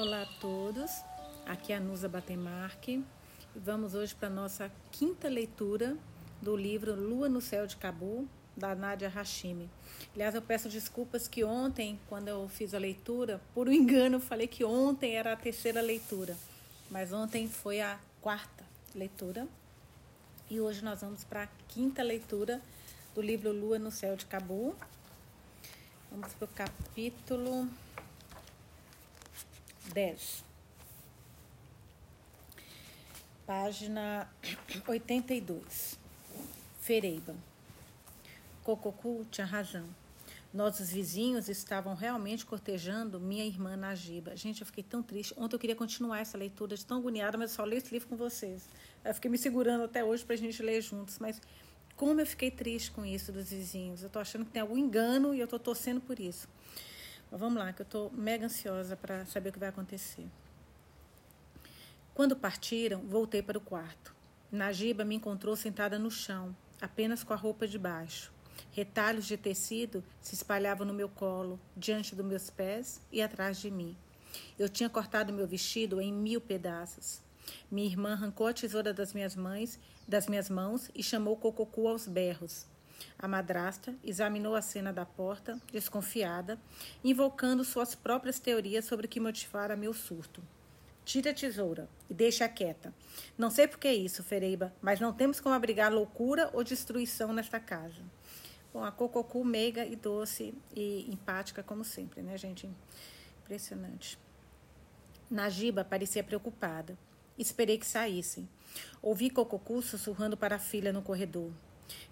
Olá a todos, aqui é a Nusa Batemarque vamos hoje para a nossa quinta leitura do livro Lua no Céu de Cabu, da Nadia Hashimi. Aliás, eu peço desculpas que ontem, quando eu fiz a leitura, por um engano, falei que ontem era a terceira leitura, mas ontem foi a quarta leitura e hoje nós vamos para a quinta leitura do livro Lua no Céu de Cabu. Vamos para o capítulo 10. Página 82. Fereiba. Cococu tinha razão. Nossos vizinhos estavam realmente cortejando minha irmã Nagiba. Gente, eu fiquei tão triste. Ontem eu queria continuar essa leitura de tão agoniada, mas eu só leio esse livro com vocês. Eu fiquei me segurando até hoje para a gente ler juntos. Mas como eu fiquei triste com isso dos vizinhos. Eu tô achando que tem algum engano e eu tô torcendo por isso. Mas vamos lá, que eu estou mega ansiosa para saber o que vai acontecer. Quando partiram, voltei para o quarto. Nagiba me encontrou sentada no chão, apenas com a roupa de baixo. Retalhos de tecido se espalhavam no meu colo, diante dos meus pés e atrás de mim. Eu tinha cortado meu vestido em mil pedaços. Minha irmã arrancou a tesoura das minhas mães, das minhas mãos e chamou Cococu aos berros. A madrasta examinou a cena da porta, desconfiada, invocando suas próprias teorias sobre o que motivara meu surto. Tire a tesoura e deixe-a quieta. Não sei por que isso, Fereiba, mas não temos como abrigar loucura ou destruição nesta casa. Bom, a Cococu meiga e doce e empática, como sempre, né, gente? Impressionante. Najiba parecia preocupada. Esperei que saíssem. Ouvi Cococu sussurrando para a filha no corredor.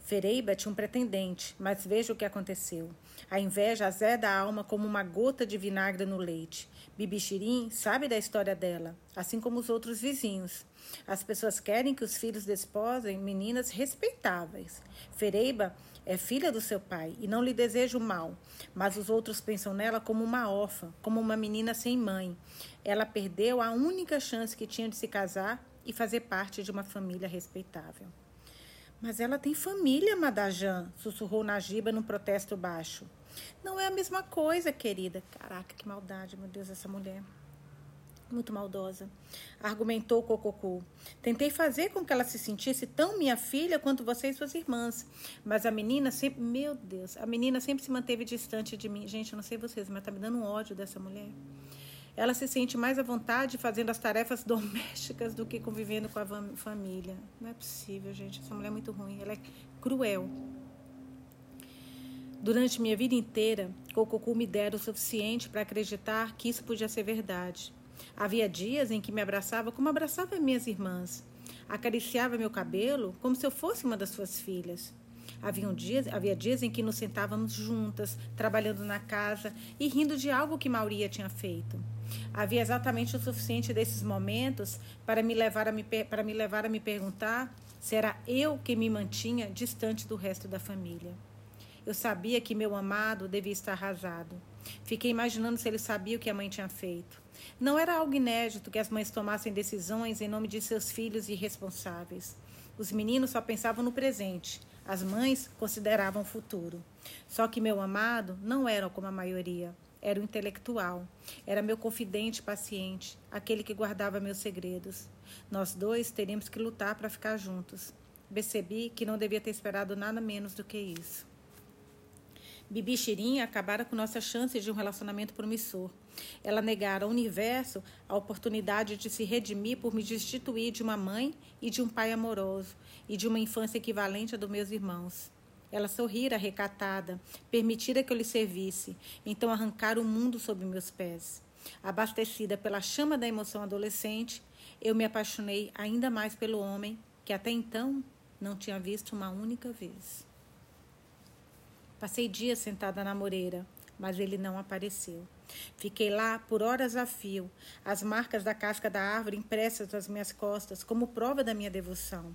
Fereiba tinha um pretendente, mas veja o que aconteceu. A inveja azeda a alma como uma gota de vinagre no leite. Bibixirim sabe da história dela, assim como os outros vizinhos. As pessoas querem que os filhos desposem meninas respeitáveis. Fereiba é filha do seu pai e não lhe deseja o mal, mas os outros pensam nela como uma órfã, como uma menina sem mãe. Ela perdeu a única chance que tinha de se casar e fazer parte de uma família respeitável. Mas ela tem família, Madajan, sussurrou Najiba num protesto baixo. Não é a mesma coisa, querida. Caraca, que maldade, meu Deus, essa mulher. Muito maldosa, argumentou Cococu. Tentei fazer com que ela se sentisse tão minha filha quanto você e suas irmãs. Mas a menina sempre. Meu Deus, a menina sempre se manteve distante de mim. Gente, eu não sei vocês, mas tá me dando um ódio dessa mulher. Ela se sente mais à vontade fazendo as tarefas domésticas do que convivendo com a família. Não é possível, gente. Essa mulher é muito ruim. Ela é cruel. Durante minha vida inteira, Cococu me dera o suficiente para acreditar que isso podia ser verdade. Havia dias em que me abraçava como abraçava minhas irmãs. Acariciava meu cabelo como se eu fosse uma das suas filhas. Havia dias, havia dias em que nos sentávamos juntas, trabalhando na casa e rindo de algo que Mauria tinha feito. Havia exatamente o suficiente desses momentos para me levar a me, para me, levar a me perguntar se era eu que me mantinha distante do resto da família. Eu sabia que meu amado devia estar arrasado. Fiquei imaginando se ele sabia o que a mãe tinha feito. Não era algo inédito que as mães tomassem decisões em nome de seus filhos irresponsáveis. Os meninos só pensavam no presente, as mães consideravam o futuro. Só que meu amado não era como a maioria. Era o intelectual. Era meu confidente paciente, aquele que guardava meus segredos. Nós dois teríamos que lutar para ficar juntos. Percebi que não devia ter esperado nada menos do que isso. Bibi e Shirin acabaram com nossas chances de um relacionamento promissor. Ela negara ao universo a oportunidade de se redimir por me destituir de uma mãe e de um pai amoroso e de uma infância equivalente à dos meus irmãos. Ela sorrira recatada, permitira que eu lhe servisse, então arrancar o mundo sob meus pés. Abastecida pela chama da emoção adolescente, eu me apaixonei ainda mais pelo homem que até então não tinha visto uma única vez. Passei dias sentada na moreira, mas ele não apareceu. Fiquei lá por horas a fio, as marcas da casca da árvore impressas nas minhas costas como prova da minha devoção.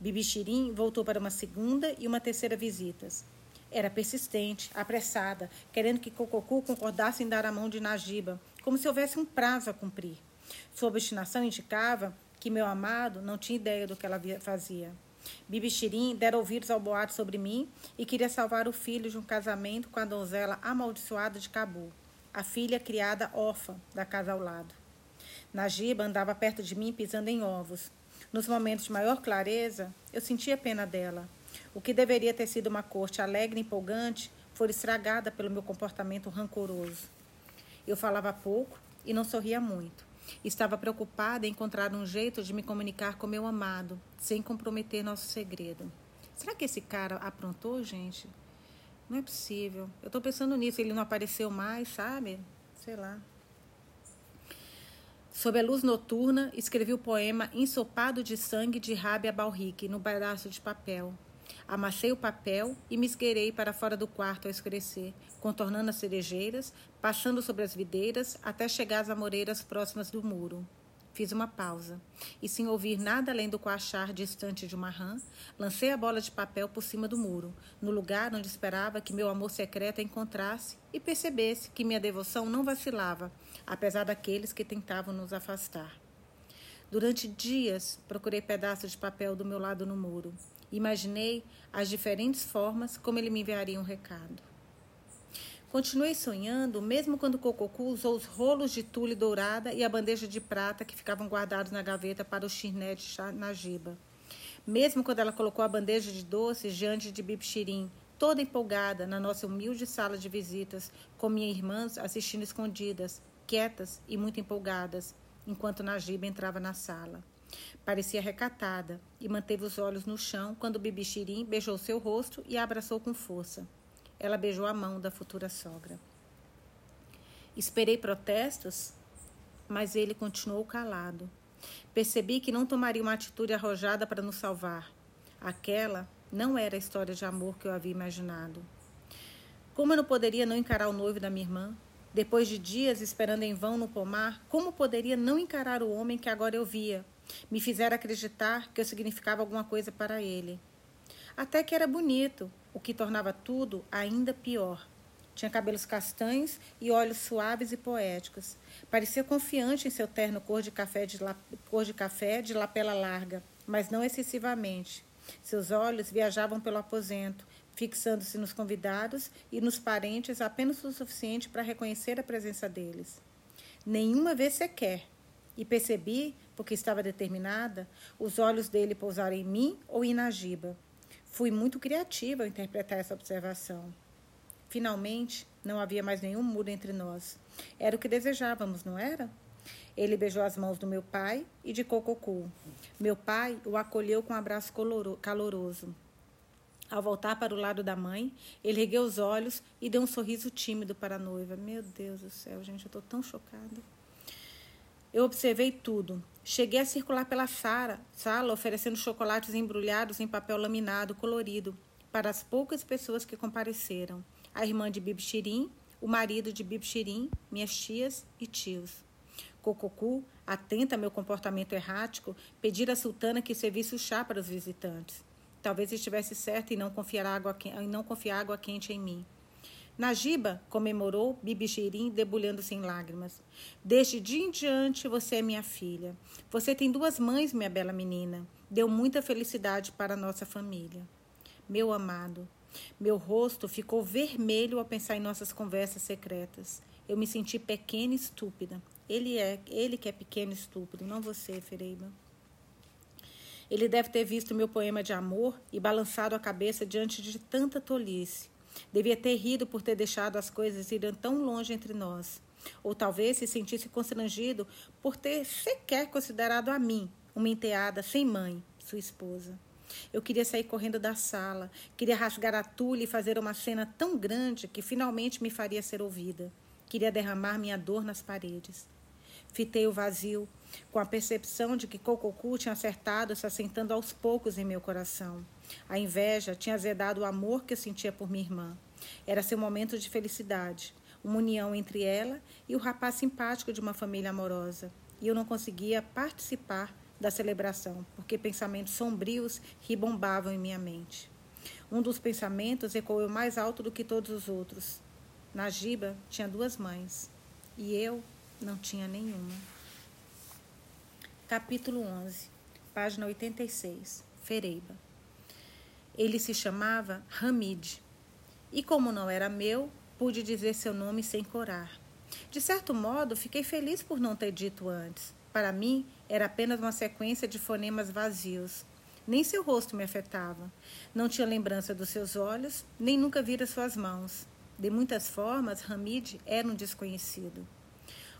Bibixirim voltou para uma segunda e uma terceira visitas. Era persistente, apressada, querendo que Cococu concordasse em dar a mão de Najiba, como se houvesse um prazo a cumprir. Sua obstinação indicava que meu amado não tinha ideia do que ela fazia. Bibixirim dera ouvidos ao boato sobre mim e queria salvar o filho de um casamento com a donzela amaldiçoada de Cabu. a filha criada órfã da casa ao lado. Najiba andava perto de mim pisando em ovos. Nos momentos de maior clareza, eu sentia pena dela. O que deveria ter sido uma corte alegre e empolgante foi estragada pelo meu comportamento rancoroso. Eu falava pouco e não sorria muito. Estava preocupada em encontrar um jeito de me comunicar com meu amado, sem comprometer nosso segredo. Será que esse cara aprontou, gente? Não é possível. Eu estou pensando nisso. Ele não apareceu mais, sabe? Sei lá. Sob a luz noturna, escrevi o poema Ensopado de Sangue de Rábia Balrique no pedaço de papel. Amassei o papel e me esgueirei para fora do quarto ao escurecer, contornando as cerejeiras, passando sobre as videiras até chegar às amoreiras próximas do muro. Fiz uma pausa e, sem ouvir nada além do coachar distante de uma rã, lancei a bola de papel por cima do muro, no lugar onde esperava que meu amor secreto a encontrasse e percebesse que minha devoção não vacilava, apesar daqueles que tentavam nos afastar. Durante dias, procurei pedaços de papel do meu lado no muro. Imaginei as diferentes formas como ele me enviaria um recado. Continuei sonhando, mesmo quando Cococu usou os rolos de tule dourada e a bandeja de prata que ficavam guardados na gaveta para o chirné de Najiba. Mesmo quando ela colocou a bandeja de doces diante de Bibxirim, toda empolgada, na nossa humilde sala de visitas, com minhas irmãs assistindo escondidas, quietas e muito empolgadas, enquanto Najiba entrava na sala. Parecia recatada e manteve os olhos no chão quando Bibixirim beijou seu rosto e a abraçou com força. Ela beijou a mão da futura sogra. Esperei protestos, mas ele continuou calado. Percebi que não tomaria uma atitude arrojada para nos salvar. Aquela não era a história de amor que eu havia imaginado. Como eu não poderia não encarar o noivo da minha irmã? Depois de dias esperando em vão no pomar, como poderia não encarar o homem que agora eu via, me fizeram acreditar que eu significava alguma coisa para ele. Até que era bonito, o que tornava tudo ainda pior. Tinha cabelos castanhos e olhos suaves e poéticos. Parecia confiante em seu terno cor de café de, la... cor de, café de lapela larga, mas não excessivamente. Seus olhos viajavam pelo aposento, fixando-se nos convidados e nos parentes apenas o suficiente para reconhecer a presença deles. Nenhuma vez sequer. E percebi porque estava determinada, os olhos dele pousaram em mim ou em Najiba. Fui muito criativa ao interpretar essa observação. Finalmente, não havia mais nenhum muro entre nós. Era o que desejávamos, não era? Ele beijou as mãos do meu pai e de Cococu. Meu pai o acolheu com um abraço caloroso. Ao voltar para o lado da mãe, ele ergueu os olhos e deu um sorriso tímido para a noiva. Meu Deus do céu, gente, eu estou tão chocada. Eu observei tudo. Cheguei a circular pela sala, sala oferecendo chocolates embrulhados em papel laminado colorido para as poucas pessoas que compareceram. A irmã de Bibxirim, o marido de Bibxirim, minhas tias e tios. Cococu, atenta ao meu comportamento errático, pedira à sultana que servisse o chá para os visitantes. Talvez estivesse certa em não confiar água, em não confiar água quente em mim. Najiba comemorou Bibixirim, debulhando-se em lágrimas. Desde dia em diante você é minha filha. Você tem duas mães, minha bela menina. Deu muita felicidade para a nossa família. Meu amado, meu rosto ficou vermelho ao pensar em nossas conversas secretas. Eu me senti pequena e estúpida. Ele é, ele que é pequeno e estúpido, não você, Fereiba. Ele deve ter visto meu poema de amor e balançado a cabeça diante de tanta tolice. Devia ter rido por ter deixado as coisas irem tão longe entre nós. Ou talvez se sentisse constrangido por ter sequer considerado a mim, uma enteada sem mãe, sua esposa. Eu queria sair correndo da sala, queria rasgar a tulha e fazer uma cena tão grande que finalmente me faria ser ouvida. Queria derramar minha dor nas paredes. Fitei o vazio, com a percepção de que Cococu tinha acertado, se assentando aos poucos em meu coração. A inveja tinha azedado o amor que eu sentia por minha irmã. Era seu momento de felicidade, uma união entre ela e o rapaz simpático de uma família amorosa. E eu não conseguia participar da celebração, porque pensamentos sombrios ribombavam em minha mente. Um dos pensamentos ecoou mais alto do que todos os outros. Najiba tinha duas mães e eu não tinha nenhuma. Capítulo 11, página 86, Fereiba. Ele se chamava Hamid. E como não era meu, pude dizer seu nome sem corar. De certo modo, fiquei feliz por não ter dito antes. Para mim, era apenas uma sequência de fonemas vazios. Nem seu rosto me afetava. Não tinha lembrança dos seus olhos, nem nunca vira suas mãos. De muitas formas, Hamid era um desconhecido.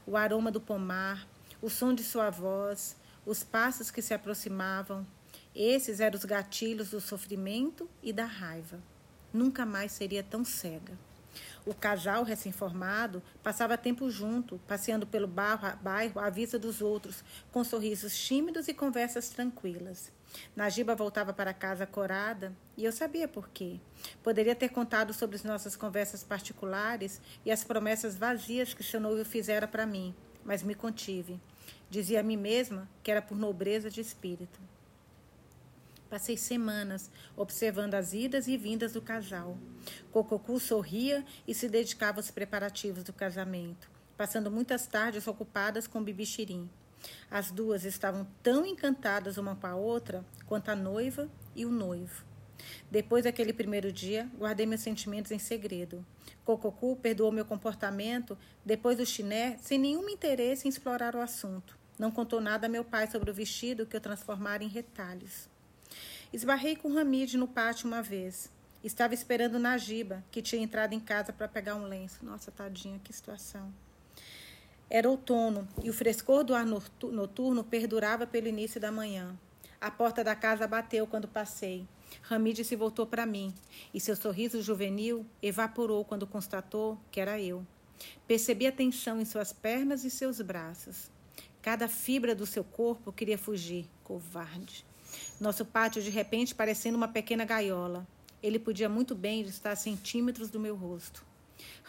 O aroma do pomar, o som de sua voz, os passos que se aproximavam, esses eram os gatilhos do sofrimento e da raiva. Nunca mais seria tão cega. O casal recém-formado passava tempo junto, passeando pelo bairro à vista dos outros, com sorrisos tímidos e conversas tranquilas. Najiba voltava para casa corada e eu sabia por quê. Poderia ter contado sobre as nossas conversas particulares e as promessas vazias que seu noivo fizera para mim, mas me contive. Dizia a mim mesma que era por nobreza de espírito. Passei semanas observando as idas e vindas do casal. Cococu sorria e se dedicava aos preparativos do casamento, passando muitas tardes ocupadas com Bibixirim. As duas estavam tão encantadas uma com a outra quanto a noiva e o noivo. Depois daquele primeiro dia, guardei meus sentimentos em segredo. Cococu perdoou meu comportamento depois do chiné sem nenhum interesse em explorar o assunto. Não contou nada a meu pai sobre o vestido que eu transformara em retalhos. Esbarrei com Hamid no pátio uma vez. Estava esperando Najiba, que tinha entrado em casa para pegar um lenço. Nossa, tadinha, que situação. Era outono e o frescor do ar noturno perdurava pelo início da manhã. A porta da casa bateu quando passei. Hamid se voltou para mim e seu sorriso juvenil evaporou quando constatou que era eu. Percebi a tensão em suas pernas e seus braços. Cada fibra do seu corpo queria fugir. Covarde. Nosso pátio de repente parecendo uma pequena gaiola. Ele podia muito bem estar a centímetros do meu rosto.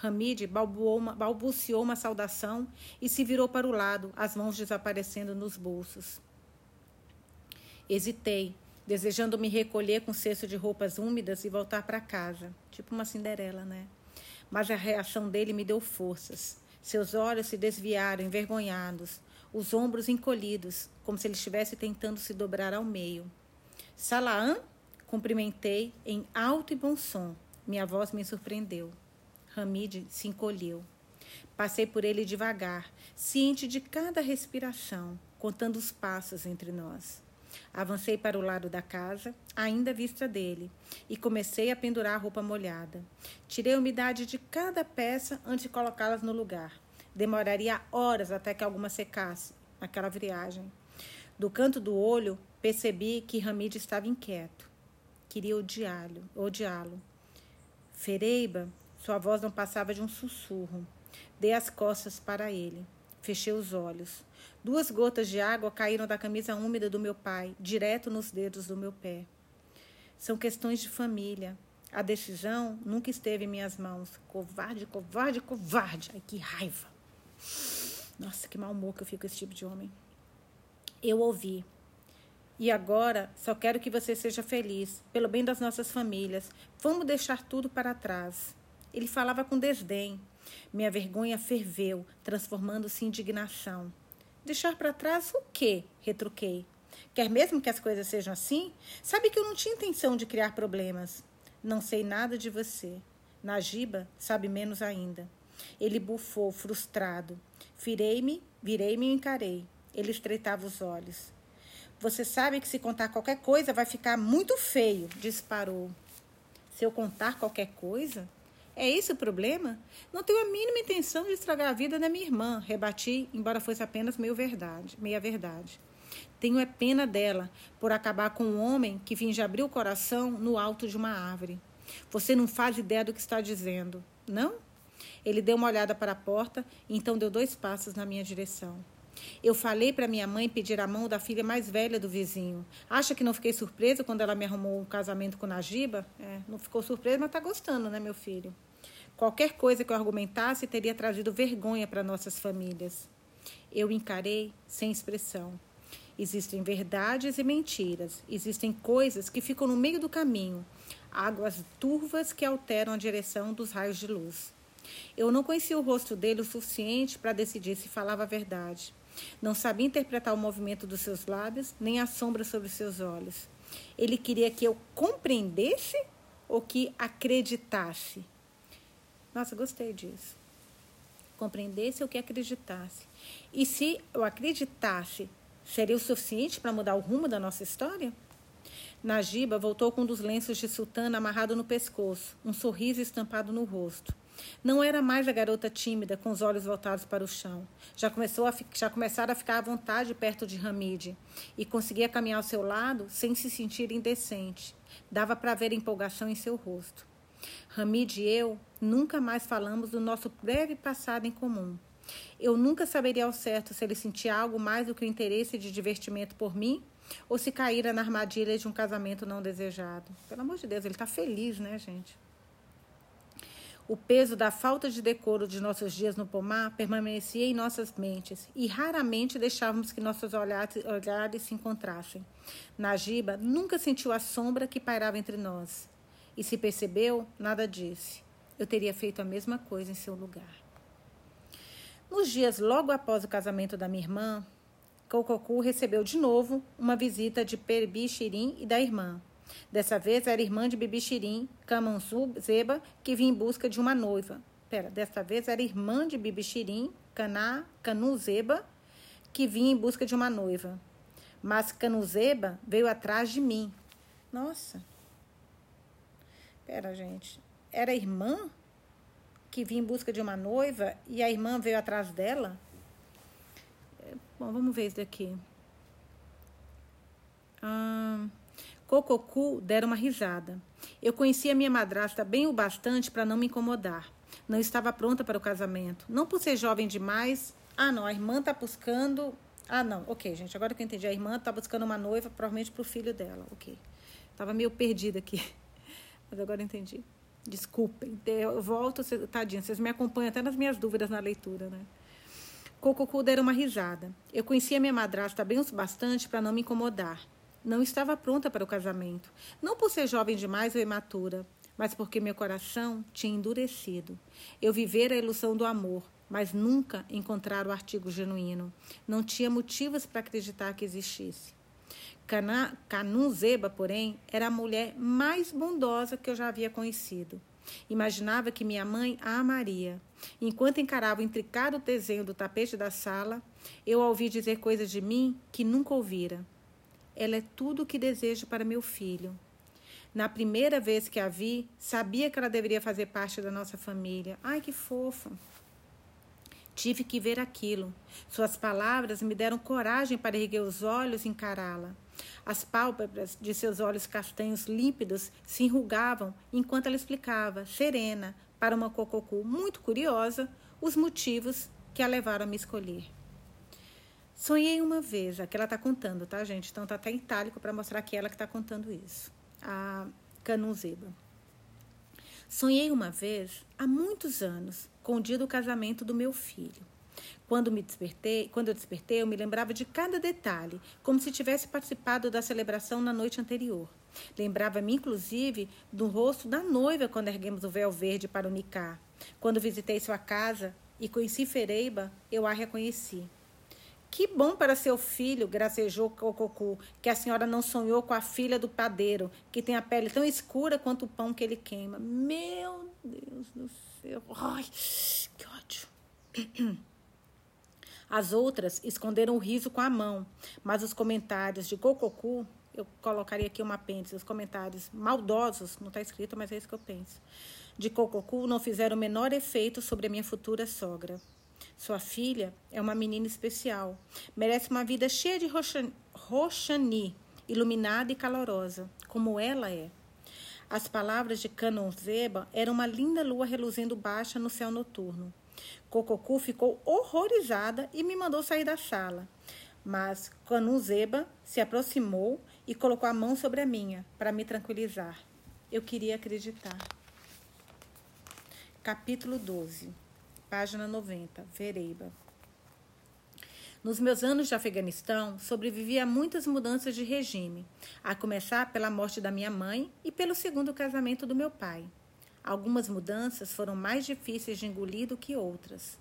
Hamid uma, balbuciou uma saudação e se virou para o lado, as mãos desaparecendo nos bolsos. Hesitei, desejando me recolher com cesto de roupas úmidas e voltar para casa, tipo uma Cinderela, né? Mas a reação dele me deu forças. Seus olhos se desviaram, envergonhados, os ombros encolhidos, como se ele estivesse tentando se dobrar ao meio. Salaam? Cumprimentei em alto e bom som. Minha voz me surpreendeu. Hamid se encolheu. Passei por ele devagar, ciente de cada respiração, contando os passos entre nós. Avancei para o lado da casa, ainda à vista dele, e comecei a pendurar a roupa molhada. Tirei a umidade de cada peça antes de colocá-las no lugar. Demoraria horas até que alguma secasse naquela viagem. Do canto do olho, percebi que Hamid estava inquieto. Queria odiá-lo. Odiá-lo. Fereiba sua voz não passava de um sussurro. Dei as costas para ele. Fechei os olhos. Duas gotas de água caíram da camisa úmida do meu pai, direto nos dedos do meu pé. São questões de família. A decisão nunca esteve em minhas mãos. Covarde, covarde, covarde. Ai, que raiva. Nossa, que mau humor que eu fico com esse tipo de homem. Eu ouvi. E agora só quero que você seja feliz, pelo bem das nossas famílias. Vamos deixar tudo para trás. Ele falava com desdém. Minha vergonha ferveu, transformando-se em indignação. Deixar para trás o quê? retruquei. Quer mesmo que as coisas sejam assim? Sabe que eu não tinha intenção de criar problemas. Não sei nada de você. Najiba sabe menos ainda. Ele bufou, frustrado. Virei-me, virei-me e encarei. Ele estreitava os olhos. Você sabe que se contar qualquer coisa vai ficar muito feio, disparou. Se eu contar qualquer coisa? É esse o problema? Não tenho a mínima intenção de estragar a vida da minha irmã, rebati, embora fosse apenas meio verdade, meia verdade. Tenho é pena dela por acabar com um homem que finge abrir o coração no alto de uma árvore. Você não faz ideia do que está dizendo, não? Ele deu uma olhada para a porta então deu dois passos na minha direção. Eu falei para minha mãe pedir a mão da filha mais velha do vizinho. Acha que não fiquei surpresa quando ela me arrumou um casamento com Najiba? É, não ficou surpresa, mas está gostando, né, meu filho? Qualquer coisa que eu argumentasse teria trazido vergonha para nossas famílias. Eu encarei sem expressão. Existem verdades e mentiras. Existem coisas que ficam no meio do caminho, águas turvas que alteram a direção dos raios de luz. Eu não conhecia o rosto dele o suficiente para decidir se falava a verdade. Não sabia interpretar o movimento dos seus lábios, nem a sombra sobre seus olhos. Ele queria que eu compreendesse ou que acreditasse? Nossa, gostei disso. compreendesse ou que acreditasse. E se eu acreditasse, seria o suficiente para mudar o rumo da nossa história? Najiba voltou com um dos lenços de sultana amarrado no pescoço, um sorriso estampado no rosto. Não era mais a garota tímida, com os olhos voltados para o chão. Já, começou a, já começara a ficar à vontade perto de Hamid e conseguia caminhar ao seu lado sem se sentir indecente. Dava para ver empolgação em seu rosto. Hamid e eu nunca mais falamos do nosso breve passado em comum. Eu nunca saberia ao certo se ele sentia algo mais do que o interesse de divertimento por mim ou se caíra na armadilha de um casamento não desejado. Pelo amor de Deus, ele está feliz, né, gente? O peso da falta de decoro de nossos dias no pomar permanecia em nossas mentes e raramente deixávamos que nossos olhares, olhares se encontrassem. Najiba nunca sentiu a sombra que pairava entre nós. E se percebeu, nada disse. Eu teria feito a mesma coisa em seu lugar. Nos dias logo após o casamento da minha irmã, Cococu recebeu de novo uma visita de Perbi Shirin e da irmã. Dessa vez era irmã de Bibi Shirin, Kamansu Zeba, que vinha em busca de uma noiva. Pera, dessa vez era irmã de Bibi Shirin, Kaná, Zeba, que vinha em busca de uma noiva. Mas Zeba veio atrás de mim. Nossa. Pera, gente. Era irmã que vinha em busca de uma noiva e a irmã veio atrás dela? É, bom, vamos ver isso daqui. Ah... Cococu dera uma risada. Eu conhecia minha madrasta bem o bastante para não me incomodar. Não estava pronta para o casamento. Não por ser jovem demais. Ah, não, a irmã está buscando. Ah, não, ok, gente, agora que eu entendi. A irmã está buscando uma noiva, provavelmente para o filho dela. Ok. Estava meio perdida aqui. Mas agora entendi. Desculpem. Eu volto, tadinha, vocês me acompanham até nas minhas dúvidas na leitura, né? Cococu dera uma risada. Eu conhecia minha madrasta bem o bastante para não me incomodar. Não estava pronta para o casamento. Não por ser jovem demais ou imatura, mas porque meu coração tinha endurecido. Eu vivera a ilusão do amor, mas nunca encontrara o artigo genuíno. Não tinha motivos para acreditar que existisse. Canunzeba, porém, era a mulher mais bondosa que eu já havia conhecido. Imaginava que minha mãe a amaria. Enquanto encarava o intricado desenho do tapete da sala, eu a ouvi dizer coisas de mim que nunca ouvira. Ela é tudo o que desejo para meu filho. Na primeira vez que a vi, sabia que ela deveria fazer parte da nossa família. Ai, que fofa! Tive que ver aquilo. Suas palavras me deram coragem para erguer os olhos e encará-la. As pálpebras de seus olhos castanhos límpidos se enrugavam enquanto ela explicava, serena, para uma cococu muito curiosa, os motivos que a levaram a me escolher. Sonhei uma vez, aqui ela está contando, tá, gente? Então tá até itálico para mostrar que ela que está contando isso. A Canuzeba. Sonhei uma vez, há muitos anos, com o dia do casamento do meu filho. Quando me despertei, quando eu despertei, eu me lembrava de cada detalhe, como se tivesse participado da celebração na noite anterior. Lembrava-me, inclusive, do rosto da noiva quando erguemos o véu verde para o Nicá. Quando visitei sua casa e conheci Fereiba, eu a reconheci. Que bom para seu filho, gracejou Cococu, que a senhora não sonhou com a filha do padeiro, que tem a pele tão escura quanto o pão que ele queima. Meu Deus do céu. Ai, que ódio. As outras esconderam o riso com a mão, mas os comentários de Cococu, eu colocaria aqui uma apêndice, os comentários maldosos, não está escrito, mas é isso que eu penso, de Cococu não fizeram o menor efeito sobre a minha futura sogra. Sua filha é uma menina especial. Merece uma vida cheia de roxani, iluminada e calorosa, como ela é. As palavras de Canonzeba eram uma linda lua reluzindo baixa no céu noturno. Cococu ficou horrorizada e me mandou sair da sala. Mas Canonzeba se aproximou e colocou a mão sobre a minha para me tranquilizar. Eu queria acreditar. Capítulo 12 página 90, Vereiba. Nos meus anos de Afeganistão, sobrevivi a muitas mudanças de regime, a começar pela morte da minha mãe e pelo segundo casamento do meu pai. Algumas mudanças foram mais difíceis de engolir do que outras.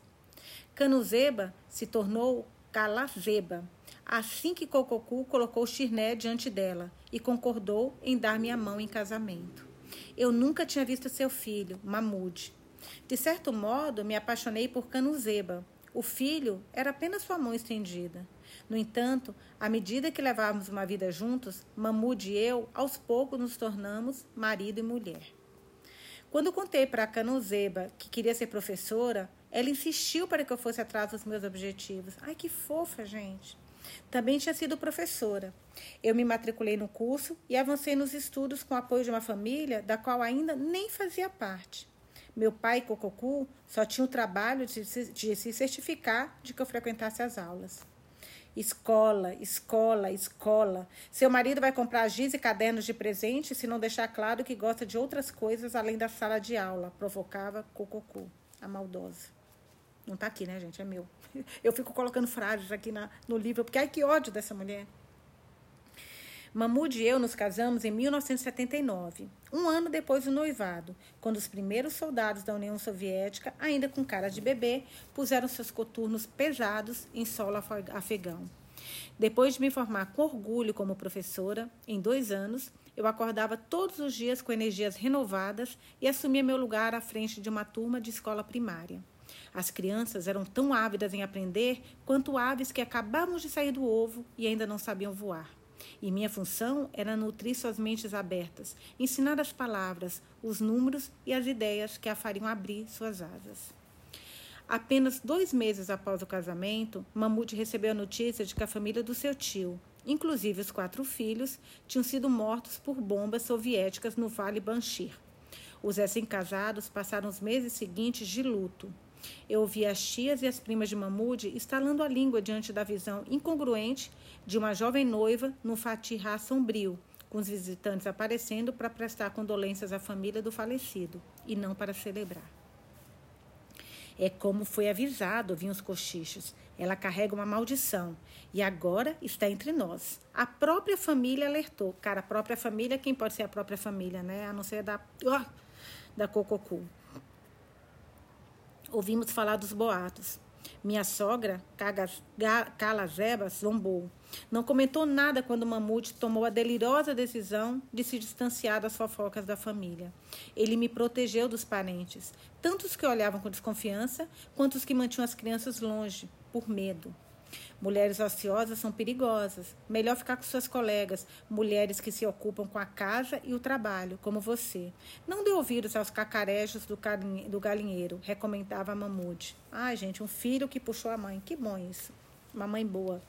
Canuzeba se tornou Calazeba, assim que Cococu colocou chirné diante dela e concordou em dar-me a mão em casamento. Eu nunca tinha visto seu filho, Mahmoud, De certo modo, me apaixonei por Canuzeba. O filho era apenas sua mão estendida. No entanto, à medida que levávamos uma vida juntos, Mamude e eu, aos poucos, nos tornamos marido e mulher. Quando contei para Canuzeba que queria ser professora, ela insistiu para que eu fosse atrás dos meus objetivos. Ai, que fofa, gente! Também tinha sido professora. Eu me matriculei no curso e avancei nos estudos com o apoio de uma família da qual ainda nem fazia parte. Meu pai, Cococu, só tinha o trabalho de se, certificar de que eu frequentasse as aulas. Escola, escola, escola. Seu marido vai comprar giz e cadernos de presente se não deixar claro que gosta de outras coisas além da sala de aula, provocava Cococu, a maldosa. Não está aqui, né, gente? É meu. Eu fico colocando frases aqui na, no livro, porque ai que ódio dessa mulher. Mahmoud e eu nos casamos em 1979, um ano depois do noivado, quando os primeiros soldados da União Soviética, ainda com cara de bebê, puseram seus coturnos pesados em solo afegão. Depois de me formar com orgulho como professora, em dois anos, eu acordava todos os dias com energias renovadas e assumia meu lugar à frente de uma turma de escola primária. As crianças eram tão ávidas em aprender quanto aves que acabavam de sair do ovo e ainda não sabiam voar. E minha função era nutrir suas mentes abertas, ensinar as palavras, os números e as ideias que a fariam abrir suas asas. Apenas dois meses após o casamento, Mamute recebeu a notícia de que a família do seu tio, inclusive os quatro filhos, tinham sido mortos por bombas soviéticas no Vale Banshir. Os recém-casados passaram os meses seguintes de luto. Eu ouvi as tias e as primas de Mamude estalando a língua diante da visão incongruente de uma jovem noiva num fatirá sombrio, com os visitantes aparecendo para prestar condolências à família do falecido e não para celebrar. É como foi avisado, vinham os cochichos. Ela carrega uma maldição e agora está entre nós. A própria família alertou. Cara, a própria família, quem pode ser a própria família, né? A não ser da, oh, da Cococu. Ouvimos falar dos boatos. Minha sogra, Calazeba, zombou. Não comentou nada quando Mamute tomou a delirosa decisão de se distanciar das fofocas da família. Ele me protegeu dos parentes, tanto os que olhavam com desconfiança, quanto os que mantinham as crianças longe, por medo. Mulheres ociosas são perigosas. Melhor ficar com suas colegas, mulheres que se ocupam com a casa e o trabalho, como você. Não dê ouvidos aos cacarejos do, galinheiro, recomendava Mamude. Ai, gente, um filho que puxou a mãe. Que bom isso. Uma mãe boa.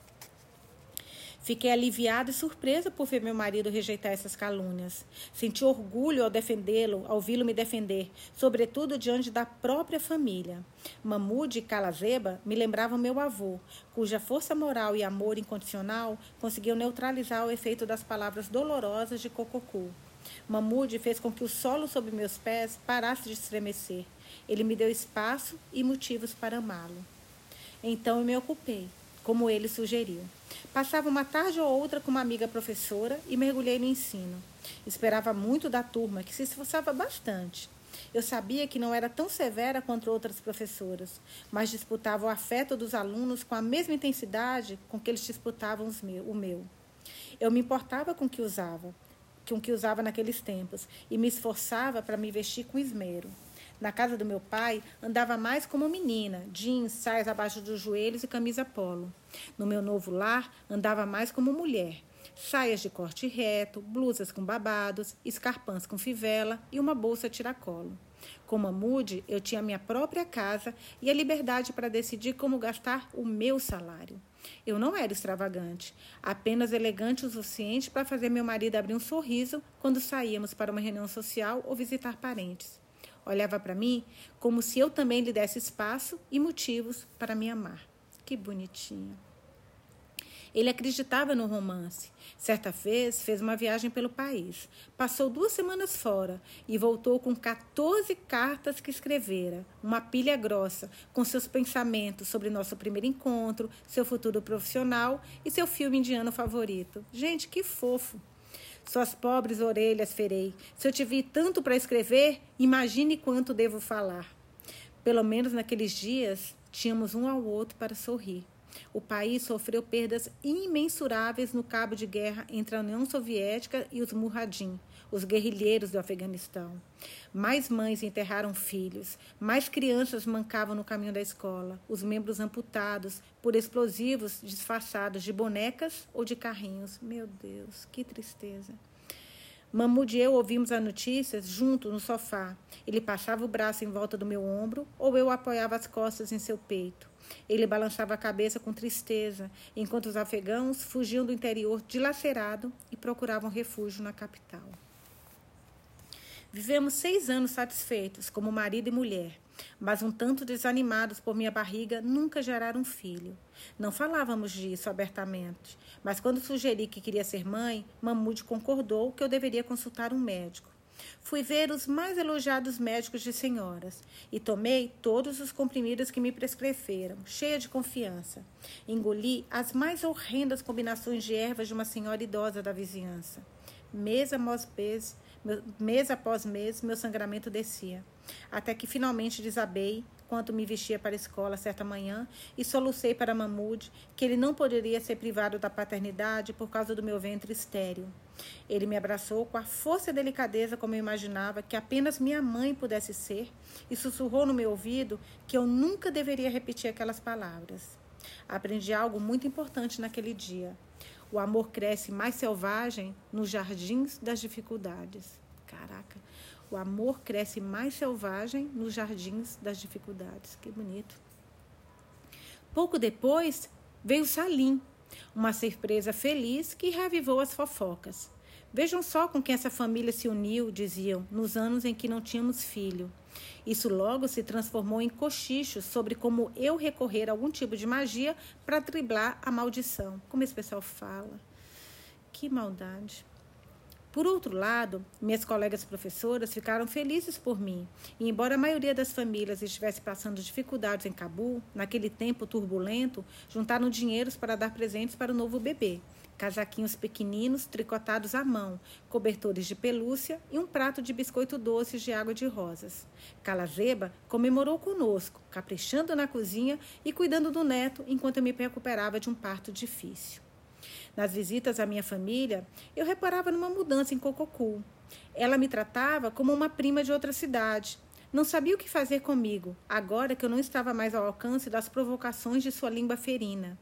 Fiquei aliviada e surpresa por ver meu marido rejeitar essas calúnias. Senti orgulho ao defendê-lo, ao vê-lo me defender, sobretudo diante da própria família. Mamude e Calazeba me lembravam meu avô, cuja força moral e amor incondicional conseguiu neutralizar o efeito das palavras dolorosas de Cococu. Mamude fez com que o solo sob meus pés parasse de estremecer. Ele me deu espaço e motivos para amá-lo. Então eu me ocupei, como ele sugeriu. Passava uma tarde ou outra com uma amiga professora e mergulhei no ensino. Esperava muito da turma, que se esforçava bastante. Eu sabia que não era tão severa quanto outras professoras, mas disputava o afeto dos alunos com a mesma intensidade com que eles disputavam o meu. Eu me importava com o que usava, com o que usava naqueles tempos, e me esforçava para me vestir com esmero. Na casa do meu pai, andava mais como menina, jeans, saias abaixo dos joelhos e camisa polo. No meu novo lar, andava mais como mulher. Saias de corte reto, blusas com babados, escarpãs com fivela e uma bolsa tiracolo. Como a Mude, eu tinha minha própria casa e a liberdade para decidir como gastar o meu salário. Eu não era extravagante, apenas elegante o suficiente para fazer meu marido abrir um sorriso quando saíamos para uma reunião social ou visitar parentes. Olhava para mim como se eu também lhe desse espaço e motivos para me amar. Que bonitinho. Ele acreditava no romance. Certa vez fez uma viagem pelo país. Passou duas semanas fora e voltou com 14 cartas que escrevera, uma pilha grossa, com seus pensamentos sobre nosso primeiro encontro, seu futuro profissional e seu filme indiano favorito. Gente, que fofo! Suas pobres orelhas ferei. Se eu te vi tanto para escrever, imagine quanto devo falar. Pelo menos naqueles dias, tínhamos um ao outro para sorrir. O país sofreu perdas imensuráveis no cabo de guerra entre a União Soviética e os Murradin, os guerrilheiros do Afeganistão. Mais mães enterraram filhos, mais crianças mancavam no caminho da escola, os membros amputados por explosivos disfarçados de bonecas ou de carrinhos. Meu Deus, que tristeza. Mamude e eu ouvimos as notícias junto no sofá. Ele passava o braço em volta do meu ombro ou eu apoiava as costas em seu peito. Ele balançava a cabeça com tristeza, enquanto os afegãos fugiam do interior dilacerado e procuravam refúgio na capital. Vivemos seis anos satisfeitos, como marido e mulher, mas um tanto desanimados por minha barriga nunca geraram filho. Não falávamos disso abertamente, mas quando sugeri que queria ser mãe, Mamude concordou que eu deveria consultar um médico. Fui ver os mais elogiados médicos de senhoras e tomei todos os comprimidos que me prescreveram, cheia de confiança. Engoli as mais horrendas combinações de ervas de uma senhora idosa da vizinhança. Mês após mês, mês após mês, meu sangramento descia, até que finalmente desabei quando me vestia para a escola certa manhã e solucei para Mamude que ele não poderia ser privado da paternidade por causa do meu ventre estéril. Ele me abraçou com a força e delicadeza como eu imaginava que apenas minha mãe pudesse ser e sussurrou no meu ouvido que eu nunca deveria repetir aquelas palavras. Aprendi algo muito importante naquele dia. O amor cresce mais selvagem nos jardins das dificuldades. Caraca, o amor cresce mais selvagem nos jardins das dificuldades. Que bonito. Pouco depois veio Salim, uma surpresa feliz que reavivou as fofocas. Vejam só com quem essa família se uniu, diziam, nos anos em que não tínhamos filho. Isso logo se transformou em cochichos sobre como eu recorrer a algum tipo de magia para driblar a maldição. Como esse pessoal fala. Que maldade. Por outro lado, minhas colegas professoras ficaram felizes por mim, e embora a maioria das famílias estivesse passando dificuldades em Cabul, naquele tempo turbulento, juntaram dinheiros para dar presentes para o novo bebê casaquinhos pequeninos tricotados à mão, cobertores de pelúcia e um prato de biscoito doce de água de rosas. Calazeba comemorou conosco, caprichando na cozinha e cuidando do neto enquanto eu me recuperava de um parto difícil. Nas visitas à minha família, eu reparava numa mudança em Cococu. Ela me tratava como uma prima de outra cidade. Não sabia o que fazer comigo, agora que eu não estava mais ao alcance das provocações de sua língua ferina.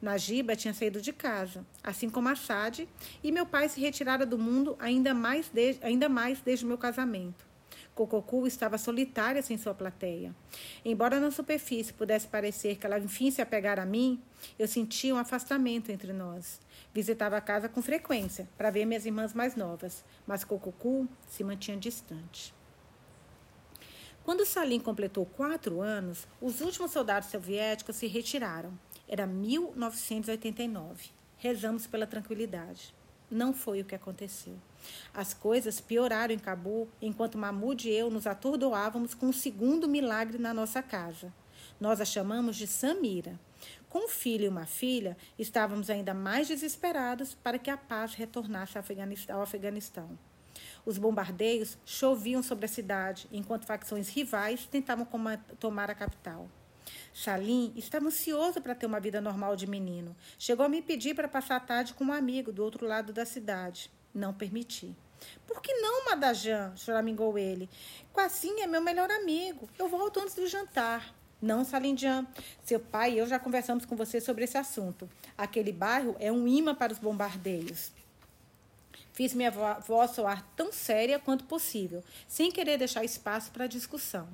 Najiba tinha saído de casa, assim como Assad, e meu pai se retirara do mundo ainda mais, de, ainda mais desde o meu casamento. Cococu estava solitária sem sua plateia. Embora na superfície pudesse parecer que ela enfim se apegara a mim, eu sentia um afastamento entre nós. Visitava a casa com frequência para ver minhas irmãs mais novas, mas Cococu se mantinha distante. Quando Salim completou quatro anos, os últimos soldados soviéticos se retiraram era 1989. Rezamos pela tranquilidade. Não foi o que aconteceu. As coisas pioraram em Cabu enquanto Mahmoud e eu nos atordoávamos com um segundo milagre na nossa casa. Nós a chamamos de Samira. Com um filho e uma filha, estávamos ainda mais desesperados para que a paz retornasse ao Afeganistão. Os bombardeios choviam sobre a cidade, enquanto facções rivais tentavam tomar a capital. Salim estava ansioso para ter uma vida normal de menino. Chegou a me pedir para passar a tarde com um amigo do outro lado da cidade. Não permiti. Por que não, Madajan? choramingou ele. Quassim é meu melhor amigo. Eu volto antes do jantar. Não, Salindian. Seu pai e eu já conversamos com você sobre esse assunto. Aquele bairro é um imã para os bombardeios. Fiz minha voz soar tão séria quanto possível, sem querer deixar espaço para discussão.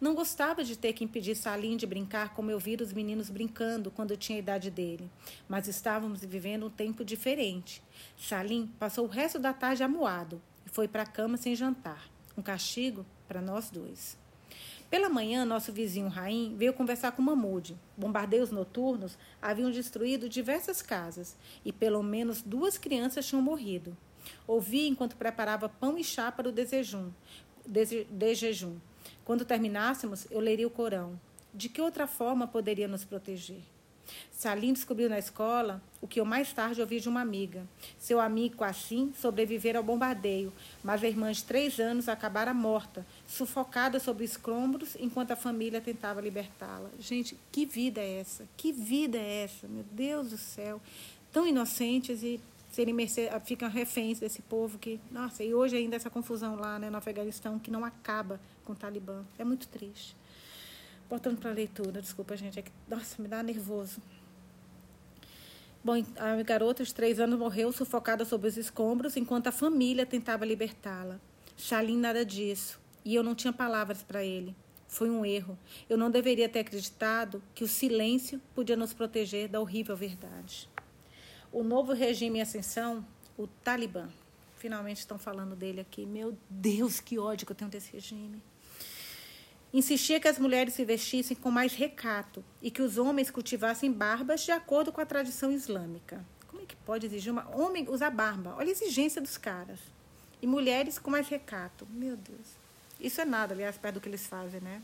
Não gostava de ter que impedir Salim de brincar como eu vira os meninos brincando quando eu tinha a idade dele. Mas estávamos vivendo um tempo diferente. Salim passou o resto da tarde amuado e foi para a cama sem jantar. Um castigo para nós dois. Pela manhã, nosso vizinho Raim veio conversar com Mamude. Bombardeios noturnos haviam destruído diversas casas e pelo menos duas crianças tinham morrido. Ouvi enquanto preparava pão e chá para o desejum, de, jejum. Quando terminássemos, eu leria o Corão. De que outra forma poderia nos proteger? Salim descobriu na escola o que eu mais tarde ouvi de uma amiga. Seu amigo, assim, sobrevivera ao bombardeio, mas a irmã de três anos acabara morta, sufocada sobre escombros, enquanto a família tentava libertá-la. Gente, que vida é essa? Que vida é essa? Meu Deus do céu! Tão inocentes e serem mercê, ficam reféns desse povo que, nossa, e hoje ainda essa confusão lá né, no Afeganistão que não acaba com o Talibã. É muito triste. Voltando para a leitura, desculpa, gente, é que, nossa, me dá nervoso. Bom, a garota de três anos morreu sufocada sob os escombros enquanto a família tentava libertá-la. Shalim nada disso, e eu não tinha palavras para ele. Foi um erro. Eu não deveria ter acreditado que o silêncio podia nos proteger da horrível verdade. O novo regime em ascensão, o Talibã. Finalmente estão falando dele aqui. Meu Deus, que ódio que eu tenho desse regime. Insistia que as mulheres se vestissem com mais recato e que os homens cultivassem barbas de acordo com a tradição islâmica. Como é que pode exigir uma homem usar barba? Olha a exigência dos caras. E mulheres com mais recato. Meu Deus. Isso é nada, aliás, perto do que eles fazem, né?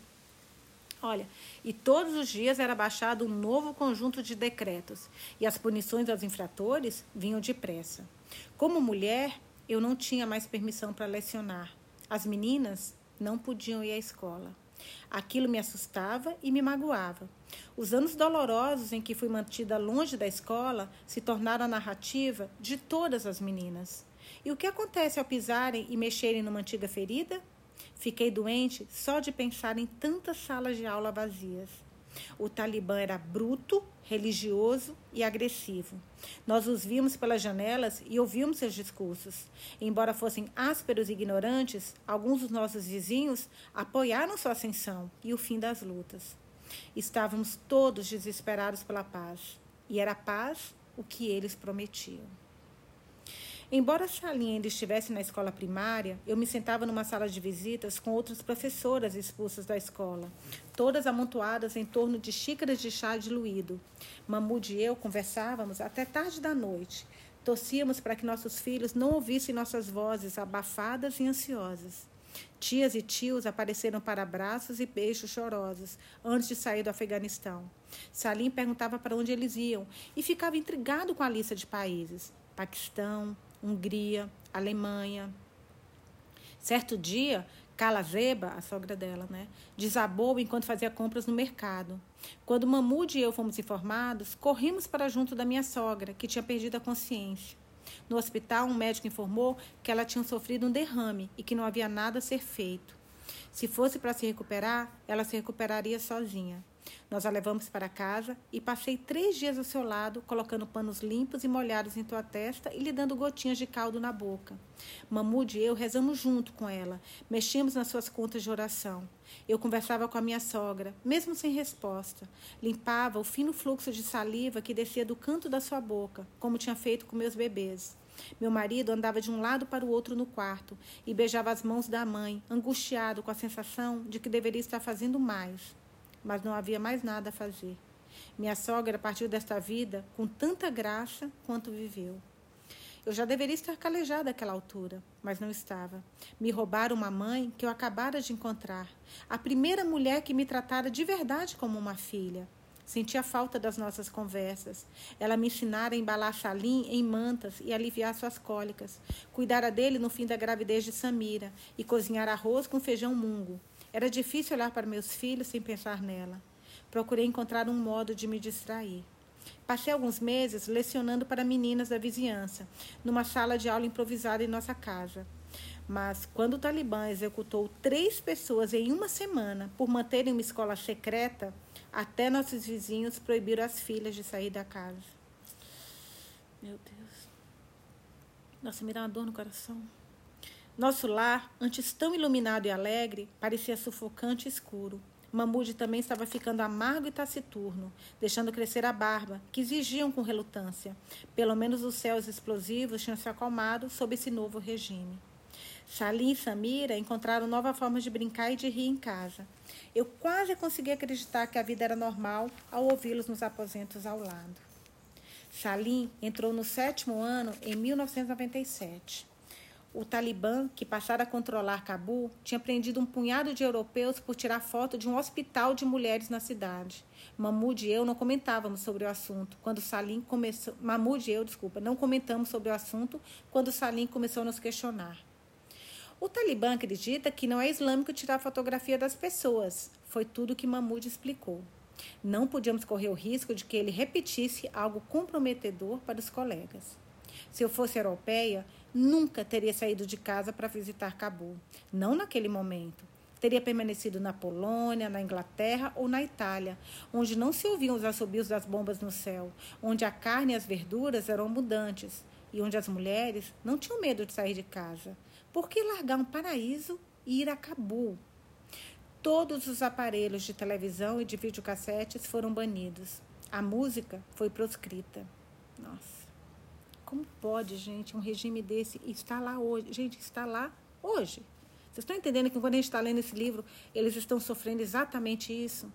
Olha, e todos os dias era baixado um novo conjunto de decretos, e as punições aos infratores vinham depressa. Como mulher, eu não tinha mais permissão para lecionar. As meninas não podiam ir à escola. Aquilo me assustava e me magoava. Os anos dolorosos em que fui mantida longe da escola se tornaram a narrativa de todas as meninas. E o que acontece ao pisarem e mexerem numa antiga ferida? Fiquei doente só de pensar em tantas salas de aula vazias. O Talibã era bruto, religioso e agressivo. Nós os vimos pelas janelas e ouvimos seus discursos. Embora fossem ásperos e ignorantes, alguns dos nossos vizinhos apoiaram sua ascensão e o fim das lutas. Estávamos todos desesperados pela paz, e era paz o que eles prometiam. Embora Salim ainda estivesse na escola primária, eu me sentava numa sala de visitas com outras professoras expulsas da escola, todas amontoadas em torno de xícaras de chá diluído. Mahmoud e eu conversávamos até tarde da noite. Torcíamos para que nossos filhos não ouvissem nossas vozes abafadas e ansiosas. Tias e tios apareceram para abraços e beijos chorosos antes de sair do Afeganistão. Salim perguntava para onde eles iam e ficava intrigado com a lista de países: Paquistão, Hungria, Alemanha. Certo dia, Calazeba, a sogra dela, né, desabou enquanto fazia compras no mercado. Quando Mamude e eu fomos informados, corrimos para junto da minha sogra, que tinha perdido a consciência. No hospital, um médico informou que ela tinha sofrido um derrame e que não havia nada a ser feito. Se fosse para se recuperar, ela se recuperaria sozinha. Nós a levamos para casa e passei três dias ao seu lado, colocando panos limpos e molhados em tua testa e lhe dando gotinhas de caldo na boca. Mamude e eu rezamos junto com ela, mexíamos nas suas contas de oração. Eu conversava com a minha sogra, mesmo sem resposta. Limpava o fino fluxo de saliva que descia do canto da sua boca, como tinha feito com meus bebês. Meu marido andava de um lado para o outro no quarto e beijava as mãos da mãe, angustiado com a sensação de que deveria estar fazendo mais mas não havia mais nada a fazer. Minha sogra partiu desta vida com tanta graça quanto viveu. Eu já deveria estar calejada àquela altura, mas não estava. Me roubaram uma mãe que eu acabara de encontrar, a primeira mulher que me tratara de verdade como uma filha. Sentia falta das nossas conversas. Ela me ensinara a embalar Salim em mantas e aliviar suas cólicas. Cuidara dele no fim da gravidez de Samira e cozinhar arroz com feijão mungo. Era difícil olhar para meus filhos sem pensar nela. Procurei encontrar um modo de me distrair. Passei alguns meses lecionando para meninas da vizinhança, numa sala de aula improvisada em nossa casa. Mas quando o Talibã executou três pessoas em uma semana por manterem uma escola secreta, até nossos vizinhos proibiram as filhas de sair da casa. Meu Deus. Nossa, me dá uma dor no coração. Nosso lar, antes tão iluminado e alegre, parecia sufocante e escuro. Mamude também estava ficando amargo e taciturno, deixando crescer a barba, que exigiam com relutância. Pelo menos os céus explosivos tinham se acalmado sob esse novo regime. Shalim e Samira encontraram nova forma de brincar e de rir em casa. Eu quase consegui acreditar que a vida era normal ao ouvi-los nos aposentos ao lado. Shalim entrou no sétimo ano em 1997. O Talibã, que passara a controlar Cabul, tinha prendido um punhado de europeus por tirar foto de um hospital de mulheres na cidade. Mahmoud e eu não comentávamos sobre o assunto quando Salim começou. Mahmoud e eu, desculpa, não comentamos sobre o assunto quando Salim começou a nos questionar. O Talibã acredita que não é islâmico tirar fotografia das pessoas. Foi tudo que Mahmoud explicou. Não podíamos correr o risco de que ele repetisse algo comprometedor para os colegas. Se eu fosse europeia, nunca teria saído de casa para visitar Cabul. Não naquele momento. Teria permanecido na Polônia, na Inglaterra ou na Itália, onde não se ouviam os assobios das bombas no céu, onde a carne e as verduras eram abundantes e onde as mulheres não tinham medo de sair de casa. Por que largar um paraíso e ir a Cabul? Todos os aparelhos de televisão e de videocassetes foram banidos. A música foi proscrita. Nossa. Como pode, gente, um regime desse estar lá hoje? Gente, está lá hoje. Vocês estão entendendo que quando a gente está lendo esse livro, eles estão sofrendo exatamente isso?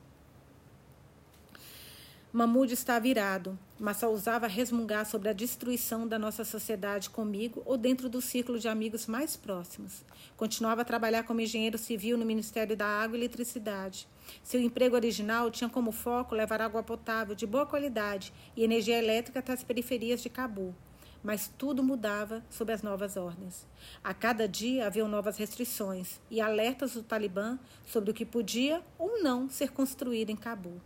Mahmoud está virado, mas só usava resmungar sobre a destruição da nossa sociedade comigo ou dentro do círculo de amigos mais próximos. Continuava a trabalhar como engenheiro civil no Ministério da Água e Eletricidade. Seu emprego original tinha como foco levar água potável de boa qualidade e energia elétrica até as periferias de Cabul mas tudo mudava sob as novas ordens. A cada dia haviam novas restrições e alertas do Talibã sobre o que podia ou não ser construído em Cabul.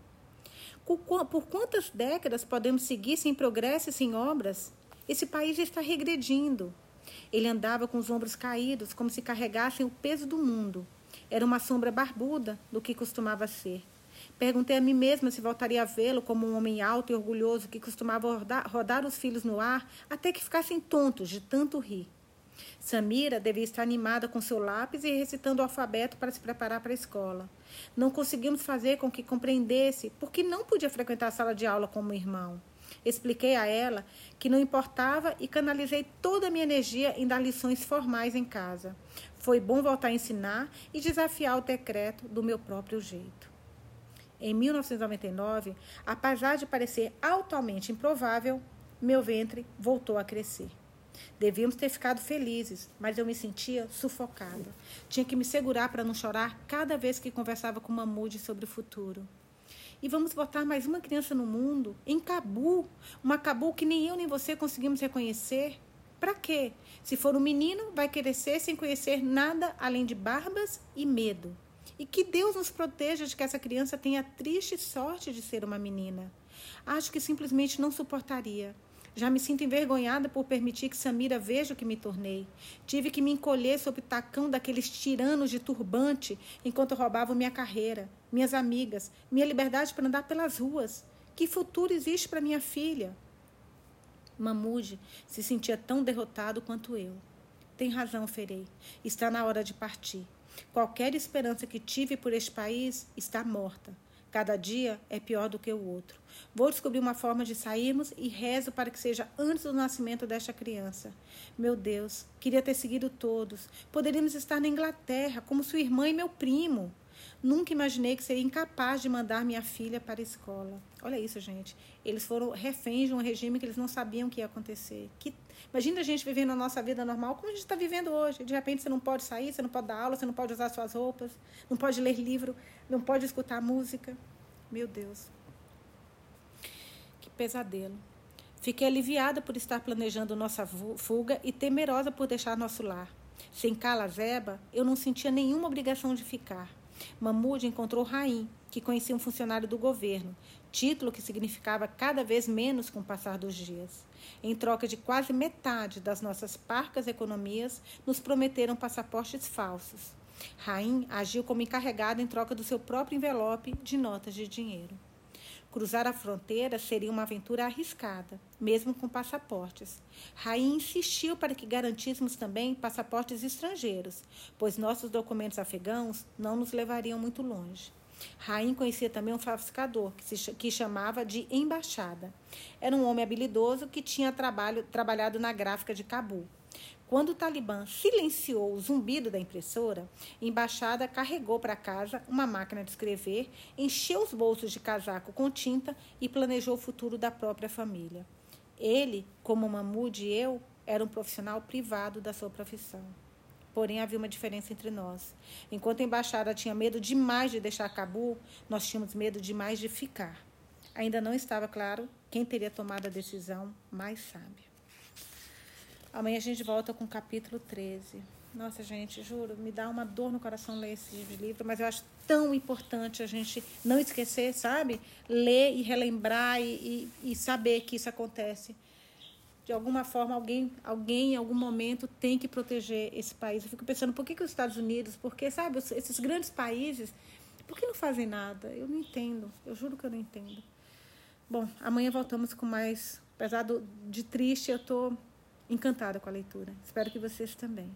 Por quantas décadas podemos seguir sem progresso e sem obras? Esse país está regredindo. Ele andava com os ombros caídos, como se carregassem o peso do mundo. Era uma sombra barbuda do que costumava ser. Perguntei a mim mesma se voltaria a vê-lo como um homem alto e orgulhoso que costumava rodar, rodar os filhos no ar até que ficassem tontos de tanto rir. Samira devia estar animada com seu lápis e recitando o alfabeto para se preparar para a escola. Não conseguimos fazer com que compreendesse por que não podia frequentar a sala de aula como irmão. Expliquei a ela que não importava e canalizei toda a minha energia em dar lições formais em casa. Foi bom voltar a ensinar e desafiar o decreto do meu próprio jeito. Em 1999, apesar de parecer altamente improvável, meu ventre voltou a crescer. Devíamos ter ficado felizes, mas eu me sentia sufocada. Tinha que me segurar para não chorar cada vez que conversava com Mamude sobre o futuro. E vamos botar mais uma criança no mundo, em Cabu, uma Cabu que nem eu nem você conseguimos reconhecer. Para quê? Se for um menino, vai crescer sem conhecer nada além de barbas e medo. E que Deus nos proteja de que essa criança tenha a triste sorte de ser uma menina. Acho que simplesmente não suportaria. Já me sinto envergonhada por permitir que Samira veja o que me tornei. Tive que me encolher sob o tacão daqueles tiranos de turbante enquanto roubavam minha carreira, minhas amigas, minha liberdade para andar pelas ruas. Que futuro existe para minha filha? Mamude se sentia tão derrotado quanto eu. Tem razão, Ferei. Está na hora de partir. Qualquer esperança que tive por este país está morta. Cada dia é pior do que o outro. Vou descobrir uma forma de sairmos e rezo para que seja antes do nascimento desta criança. Meu Deus, queria ter seguido todos. Poderíamos estar na Inglaterra, como sua irmã e meu primo. Nunca imaginei que seria incapaz de mandar minha filha para a escola. Olha isso, gente. Eles foram reféns de um regime que eles não sabiam que ia acontecer. Que... Imagina a gente vivendo a nossa vida normal como a gente está vivendo hoje. De repente você não pode sair, você não pode dar aula, você não pode usar suas roupas, não pode ler livro, não pode escutar música. Meu Deus. Que pesadelo. Fiquei aliviada por estar planejando nossa fuga e temerosa por deixar nosso lar. Sem Calazeba, eu não sentia nenhuma obrigação de ficar. Mahmoud encontrou Raim, que conhecia um funcionário do governo, título que significava cada vez menos com o passar dos dias. Em troca de quase metade das nossas parcas economias, nos prometeram passaportes falsos. Raim agiu como encarregado em troca do seu próprio envelope de notas de dinheiro. Cruzar a fronteira seria uma aventura arriscada, mesmo com passaportes. Raim insistiu para que garantíssemos também passaportes estrangeiros, pois nossos documentos afegãos não nos levariam muito longe. Raim conhecia também um falsificador, que, se, que chamava de Embaixada. Era um homem habilidoso que tinha trabalho, trabalhado na gráfica de Cabul. Quando o Talibã silenciou o zumbido da impressora, a embaixada carregou para casa uma máquina de escrever, encheu os bolsos de casaco com tinta e planejou o futuro da própria família. Ele, como Mahmoud e eu, era um profissional privado da sua profissão. Porém, havia uma diferença entre nós. Enquanto a embaixada tinha medo demais de deixar Cabul, nós tínhamos medo demais de ficar. Ainda não estava claro quem teria tomado a decisão mais sábia. Amanhã a gente volta com o capítulo 13. Nossa, gente, juro, me dá uma dor no coração ler esse livro, mas eu acho tão importante a gente não esquecer, sabe? Ler e relembrar e, e, e saber que isso acontece. de alguma forma alguém, alguém em algum momento tem que proteger esse país. Eu fico pensando, por que, que os Estados Unidos, porque sabe, esses grandes países, por que não fazem nada? Eu não entendo. Eu juro que eu não entendo. Bom, amanhã voltamos com mais, apesar de triste, eu estou encantada com a leitura. Espero que vocês também.